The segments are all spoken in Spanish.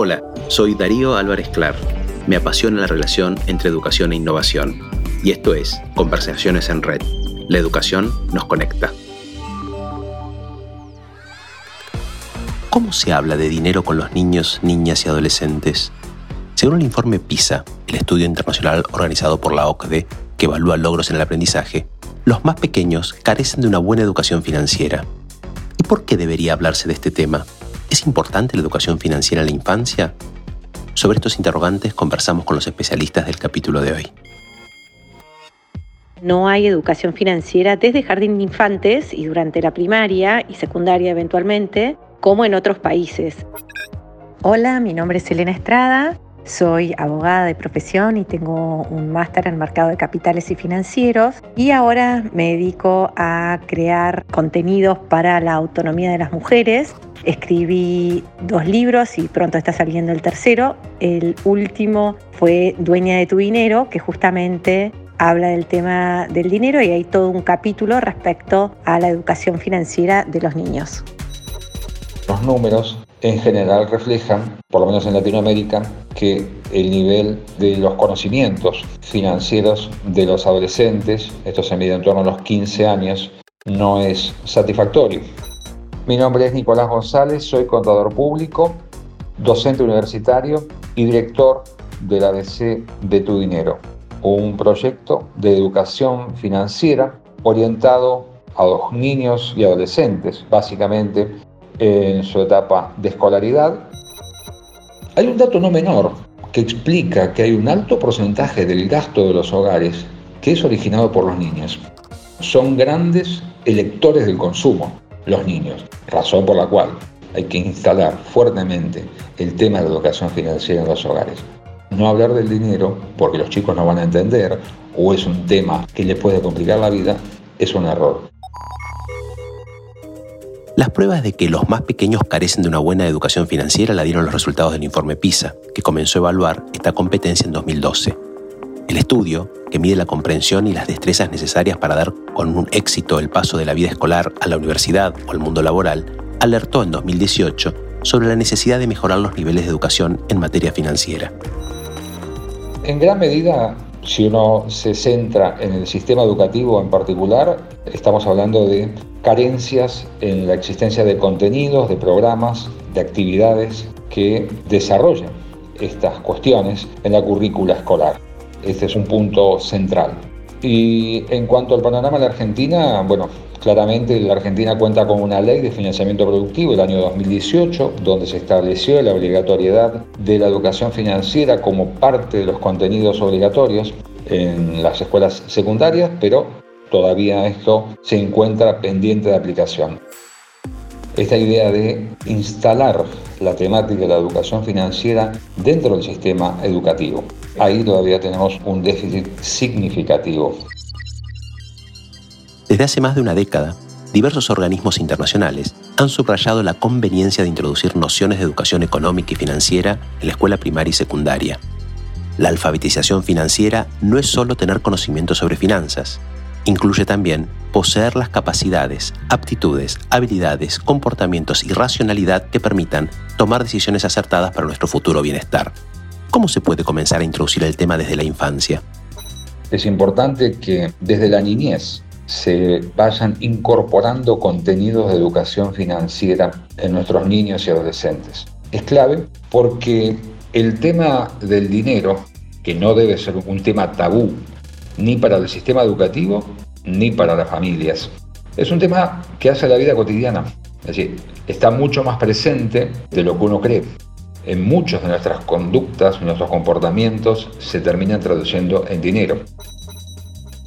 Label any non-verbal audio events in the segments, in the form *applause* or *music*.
Hola, soy Darío Álvarez Clar. Me apasiona la relación entre educación e innovación. Y esto es Conversaciones en Red. La educación nos conecta. ¿Cómo se habla de dinero con los niños, niñas y adolescentes? Según el informe PISA, el estudio internacional organizado por la OCDE, que evalúa logros en el aprendizaje, los más pequeños carecen de una buena educación financiera. ¿Y por qué debería hablarse de este tema? ¿Es importante la educación financiera en la infancia? Sobre estos interrogantes conversamos con los especialistas del capítulo de hoy. No hay educación financiera desde jardín de infantes y durante la primaria y secundaria eventualmente, como en otros países. Hola, mi nombre es Elena Estrada, soy abogada de profesión y tengo un máster en mercado de capitales y financieros y ahora me dedico a crear contenidos para la autonomía de las mujeres Escribí dos libros y pronto está saliendo el tercero. El último fue Dueña de tu dinero, que justamente habla del tema del dinero y hay todo un capítulo respecto a la educación financiera de los niños. Los números en general reflejan, por lo menos en Latinoamérica, que el nivel de los conocimientos financieros de los adolescentes, esto se mide en torno a los 15 años, no es satisfactorio. Mi nombre es Nicolás González, soy contador público, docente universitario y director del ABC de Tu Dinero, un proyecto de educación financiera orientado a los niños y adolescentes, básicamente en su etapa de escolaridad. Hay un dato no menor que explica que hay un alto porcentaje del gasto de los hogares que es originado por los niños. Son grandes electores del consumo los niños, razón por la cual hay que instalar fuertemente el tema de la educación financiera en los hogares. No hablar del dinero porque los chicos no van a entender o es un tema que les puede complicar la vida es un error. Las pruebas de que los más pequeños carecen de una buena educación financiera la dieron los resultados del informe PISA, que comenzó a evaluar esta competencia en 2012. El estudio, que mide la comprensión y las destrezas necesarias para dar con un éxito el paso de la vida escolar a la universidad o al mundo laboral, alertó en 2018 sobre la necesidad de mejorar los niveles de educación en materia financiera. En gran medida, si uno se centra en el sistema educativo en particular, estamos hablando de carencias en la existencia de contenidos, de programas, de actividades que desarrollan estas cuestiones en la currícula escolar. Este es un punto central. Y en cuanto al panorama de la Argentina, bueno, claramente la Argentina cuenta con una ley de financiamiento productivo del año 2018, donde se estableció la obligatoriedad de la educación financiera como parte de los contenidos obligatorios en las escuelas secundarias, pero todavía esto se encuentra pendiente de aplicación. Esta idea de instalar la temática de la educación financiera dentro del sistema educativo ahí todavía tenemos un déficit significativo. Desde hace más de una década, diversos organismos internacionales han subrayado la conveniencia de introducir nociones de educación económica y financiera en la escuela primaria y secundaria. La alfabetización financiera no es solo tener conocimiento sobre finanzas, incluye también poseer las capacidades, aptitudes, habilidades, comportamientos y racionalidad que permitan tomar decisiones acertadas para nuestro futuro bienestar. ¿Cómo se puede comenzar a introducir el tema desde la infancia? Es importante que desde la niñez se vayan incorporando contenidos de educación financiera en nuestros niños y adolescentes. Es clave porque el tema del dinero, que no debe ser un tema tabú ni para el sistema educativo ni para las familias, es un tema que hace la vida cotidiana. Es decir, está mucho más presente de lo que uno cree en muchas de nuestras conductas, nuestros comportamientos, se terminan traduciendo en dinero.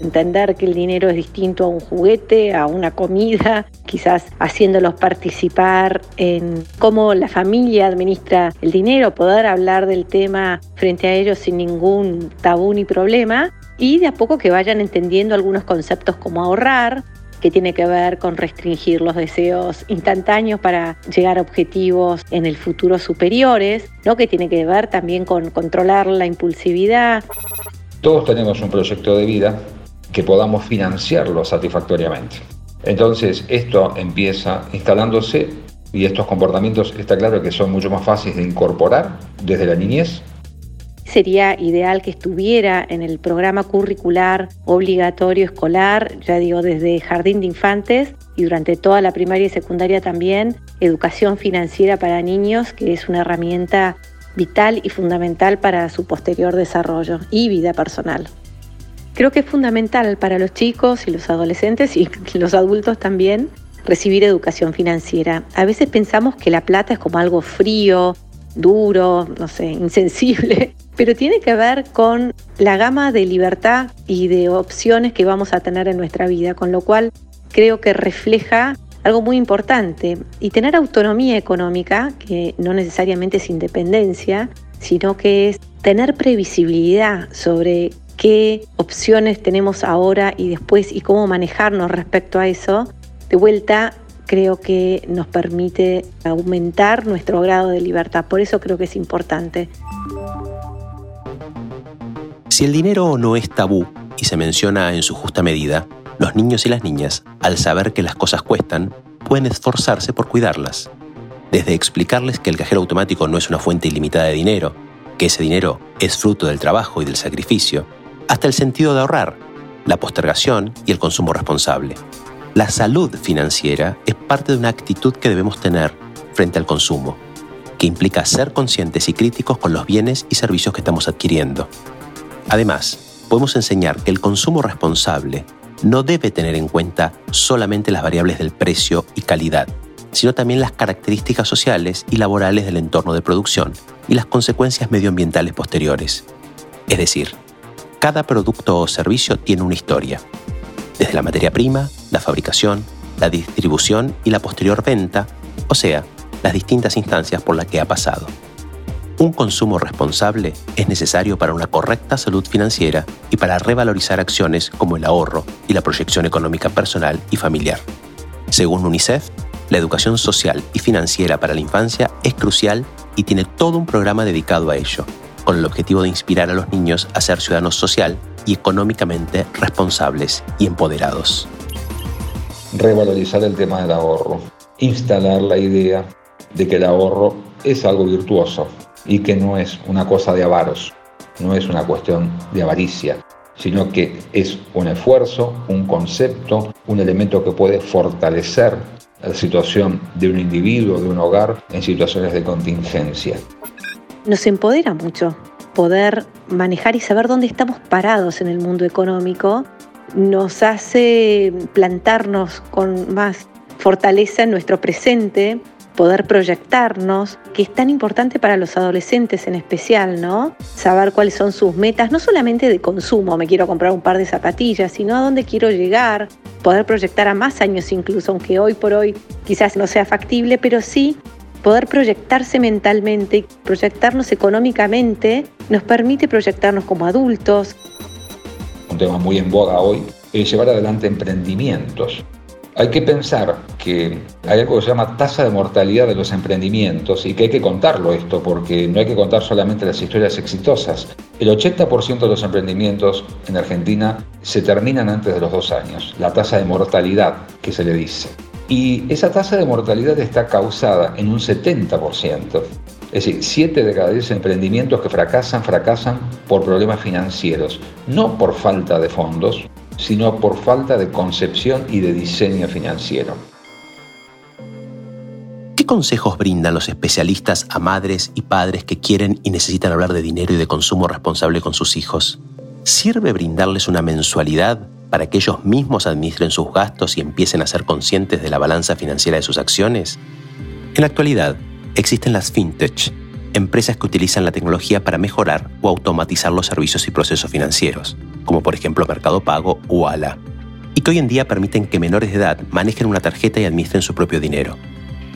Entender que el dinero es distinto a un juguete, a una comida, *laughs* quizás haciéndolos participar en cómo la familia administra el dinero, poder hablar del tema frente a ellos sin ningún tabú ni problema y de a poco que vayan entendiendo algunos conceptos como ahorrar, que tiene que ver con restringir los deseos instantáneos para llegar a objetivos en el futuro superiores, ¿no? que tiene que ver también con controlar la impulsividad. Todos tenemos un proyecto de vida que podamos financiarlo satisfactoriamente. Entonces, esto empieza instalándose y estos comportamientos está claro que son mucho más fáciles de incorporar desde la niñez. Sería ideal que estuviera en el programa curricular obligatorio escolar, ya digo, desde jardín de infantes y durante toda la primaria y secundaria también, educación financiera para niños, que es una herramienta vital y fundamental para su posterior desarrollo y vida personal. Creo que es fundamental para los chicos y los adolescentes y *laughs* los adultos también recibir educación financiera. A veces pensamos que la plata es como algo frío, duro, no sé, *laughs* insensible, pero tiene que ver con la gama de libertad y de opciones que vamos a tener en nuestra vida, con lo cual creo que refleja algo muy importante y tener autonomía económica, que no necesariamente es independencia, sino que es tener previsibilidad sobre qué opciones tenemos ahora y después y cómo manejarnos respecto a eso, de vuelta creo que nos permite aumentar nuestro grado de libertad. Por eso creo que es importante. Si el dinero no es tabú y se menciona en su justa medida, los niños y las niñas, al saber que las cosas cuestan, pueden esforzarse por cuidarlas. Desde explicarles que el cajero automático no es una fuente ilimitada de dinero, que ese dinero es fruto del trabajo y del sacrificio, hasta el sentido de ahorrar, la postergación y el consumo responsable. La salud financiera es parte de una actitud que debemos tener frente al consumo, que implica ser conscientes y críticos con los bienes y servicios que estamos adquiriendo. Además, podemos enseñar que el consumo responsable no debe tener en cuenta solamente las variables del precio y calidad, sino también las características sociales y laborales del entorno de producción y las consecuencias medioambientales posteriores. Es decir, cada producto o servicio tiene una historia, desde la materia prima, la fabricación, la distribución y la posterior venta, o sea, las distintas instancias por las que ha pasado. Un consumo responsable es necesario para una correcta salud financiera y para revalorizar acciones como el ahorro y la proyección económica personal y familiar. Según UNICEF, la educación social y financiera para la infancia es crucial y tiene todo un programa dedicado a ello, con el objetivo de inspirar a los niños a ser ciudadanos social y económicamente responsables y empoderados. Revalorizar el tema del ahorro, instalar la idea de que el ahorro es algo virtuoso y que no es una cosa de avaros, no es una cuestión de avaricia, sino que es un esfuerzo, un concepto, un elemento que puede fortalecer la situación de un individuo, de un hogar en situaciones de contingencia nos empodera mucho poder manejar y saber dónde estamos parados en el mundo económico, nos hace plantarnos con más fortaleza en nuestro presente, poder proyectarnos, que es tan importante para los adolescentes en especial, ¿no? Saber cuáles son sus metas, no solamente de consumo, me quiero comprar un par de zapatillas, sino a dónde quiero llegar, poder proyectar a más años incluso, aunque hoy por hoy quizás no sea factible, pero sí poder proyectarse mentalmente proyectarnos económicamente nos permite proyectarnos como adultos. Un tema muy en boga hoy es llevar adelante emprendimientos. Hay que pensar que hay algo que se llama tasa de mortalidad de los emprendimientos y que hay que contarlo esto porque no hay que contar solamente las historias exitosas. El 80% de los emprendimientos en Argentina se terminan antes de los dos años, la tasa de mortalidad que se le dice. Y esa tasa de mortalidad está causada en un 70%. Es decir, 7 de cada 10 emprendimientos que fracasan, fracasan por problemas financieros, no por falta de fondos, sino por falta de concepción y de diseño financiero. ¿Qué consejos brindan los especialistas a madres y padres que quieren y necesitan hablar de dinero y de consumo responsable con sus hijos? ¿Sirve brindarles una mensualidad para que ellos mismos administren sus gastos y empiecen a ser conscientes de la balanza financiera de sus acciones? En la actualidad, existen las fintech, empresas que utilizan la tecnología para mejorar o automatizar los servicios y procesos financieros, como por ejemplo Mercado Pago o ALA, y que hoy en día permiten que menores de edad manejen una tarjeta y administren su propio dinero.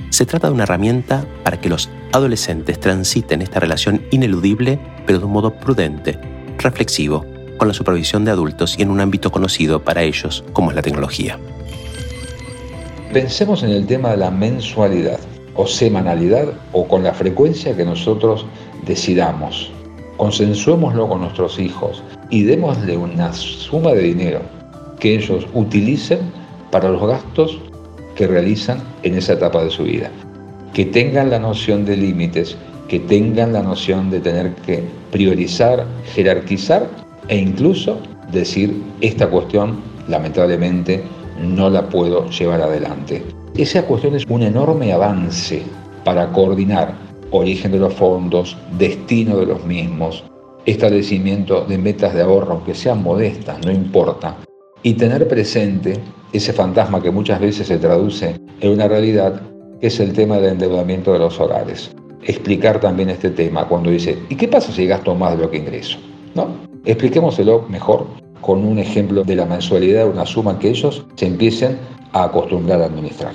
Se trata de una herramienta para que los adolescentes transiten esta relación ineludible, pero de un modo prudente, reflexivo con la supervisión de adultos y en un ámbito conocido para ellos como es la tecnología. Pensemos en el tema de la mensualidad o semanalidad o con la frecuencia que nosotros decidamos. Consensuémoslo con nuestros hijos y démosle una suma de dinero que ellos utilicen para los gastos que realizan en esa etapa de su vida. que tengan la noción de límites, que tengan la noción de tener que priorizar, jerarquizar e incluso decir esta cuestión lamentablemente no la puedo llevar adelante. Esa cuestión es un enorme avance para coordinar origen de los fondos, destino de los mismos, establecimiento de metas de ahorro, aunque sean modestas, no importa, y tener presente ese fantasma que muchas veces se traduce en una realidad, que es el tema del endeudamiento de los hogares. Explicar también este tema cuando dice, ¿y qué pasa si gasto más de lo que ingreso? ¿No? Expliquémoselo mejor con un ejemplo de la mensualidad, una suma que ellos se empiecen a acostumbrar a administrar.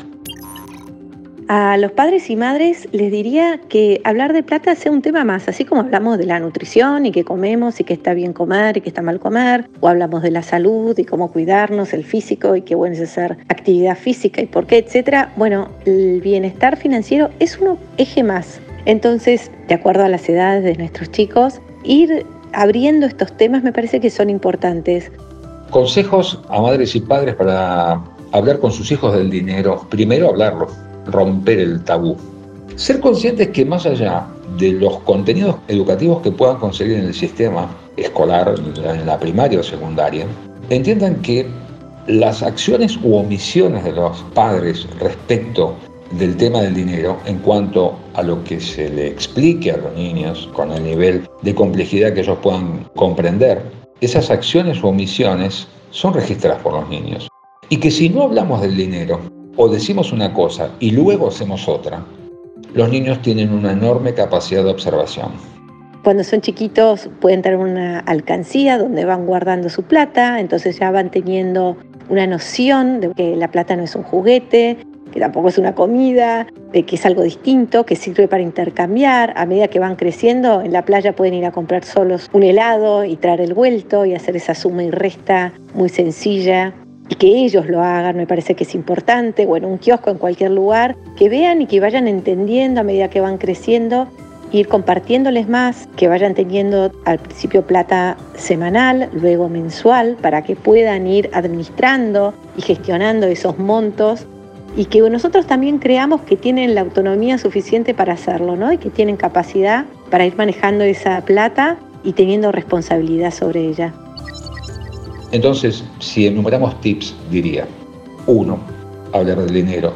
A los padres y madres les diría que hablar de plata sea un tema más, así como hablamos de la nutrición y que comemos y que está bien comer y que está mal comer, o hablamos de la salud y cómo cuidarnos, el físico y qué bueno es hacer actividad física y por qué, etcétera. Bueno, el bienestar financiero es un eje más. Entonces, de acuerdo a las edades de nuestros chicos, ir abriendo estos temas me parece que son importantes. Consejos a madres y padres para hablar con sus hijos del dinero. Primero hablarlo, romper el tabú. Ser conscientes que más allá de los contenidos educativos que puedan conseguir en el sistema escolar, en la primaria o secundaria, entiendan que las acciones u omisiones de los padres respecto del tema del dinero en cuanto a lo que se le explique a los niños con el nivel de complejidad que ellos puedan comprender. Esas acciones o omisiones son registradas por los niños. Y que si no hablamos del dinero o decimos una cosa y luego hacemos otra, los niños tienen una enorme capacidad de observación. Cuando son chiquitos pueden tener una alcancía donde van guardando su plata, entonces ya van teniendo una noción de que la plata no es un juguete, que tampoco es una comida, de que es algo distinto, que sirve para intercambiar. A medida que van creciendo, en la playa pueden ir a comprar solos un helado y traer el vuelto y hacer esa suma y resta muy sencilla. Y que ellos lo hagan, me parece que es importante, o en un kiosco, en cualquier lugar, que vean y que vayan entendiendo a medida que van creciendo ir compartiéndoles más, que vayan teniendo al principio plata semanal, luego mensual, para que puedan ir administrando y gestionando esos montos y que nosotros también creamos que tienen la autonomía suficiente para hacerlo, ¿no? Y que tienen capacidad para ir manejando esa plata y teniendo responsabilidad sobre ella. Entonces, si enumeramos tips, diría, uno, hablar del dinero.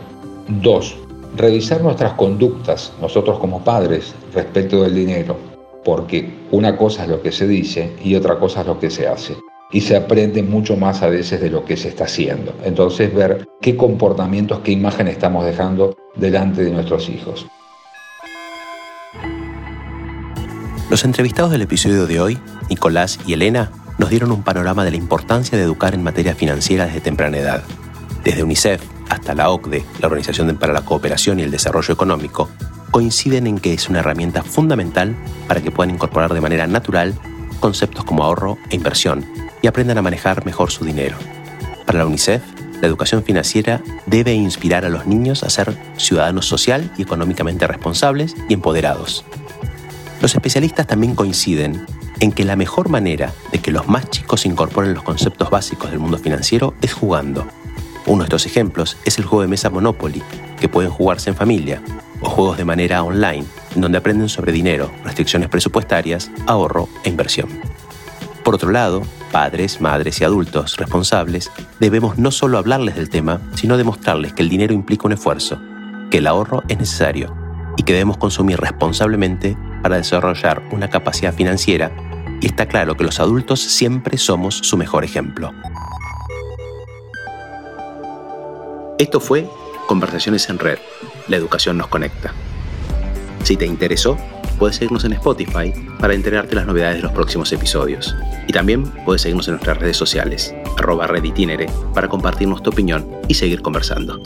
Dos, revisar nuestras conductas, nosotros como padres, respecto del dinero, porque una cosa es lo que se dice y otra cosa es lo que se hace y se aprende mucho más a veces de lo que se está haciendo. Entonces ver qué comportamientos, qué imagen estamos dejando delante de nuestros hijos. Los entrevistados del episodio de hoy, Nicolás y Elena, nos dieron un panorama de la importancia de educar en materia financiera desde temprana edad. Desde UNICEF hasta la OCDE, la Organización para la Cooperación y el Desarrollo Económico, coinciden en que es una herramienta fundamental para que puedan incorporar de manera natural conceptos como ahorro e inversión y aprendan a manejar mejor su dinero. Para la UNICEF, la educación financiera debe inspirar a los niños a ser ciudadanos social y económicamente responsables y empoderados. Los especialistas también coinciden en que la mejor manera de que los más chicos incorporen los conceptos básicos del mundo financiero es jugando. Uno de estos ejemplos es el juego de mesa Monopoly, que pueden jugarse en familia, o juegos de manera online, donde aprenden sobre dinero, restricciones presupuestarias, ahorro e inversión. Por otro lado, padres, madres y adultos responsables debemos no solo hablarles del tema, sino demostrarles que el dinero implica un esfuerzo, que el ahorro es necesario y que debemos consumir responsablemente para desarrollar una capacidad financiera y está claro que los adultos siempre somos su mejor ejemplo. Esto fue Conversaciones en Red. La educación nos conecta. Si te interesó, puedes seguirnos en Spotify para enterarte de las novedades de los próximos episodios. Y también puedes seguirnos en nuestras redes sociales, arroba reditinere, para compartirnos tu opinión y seguir conversando.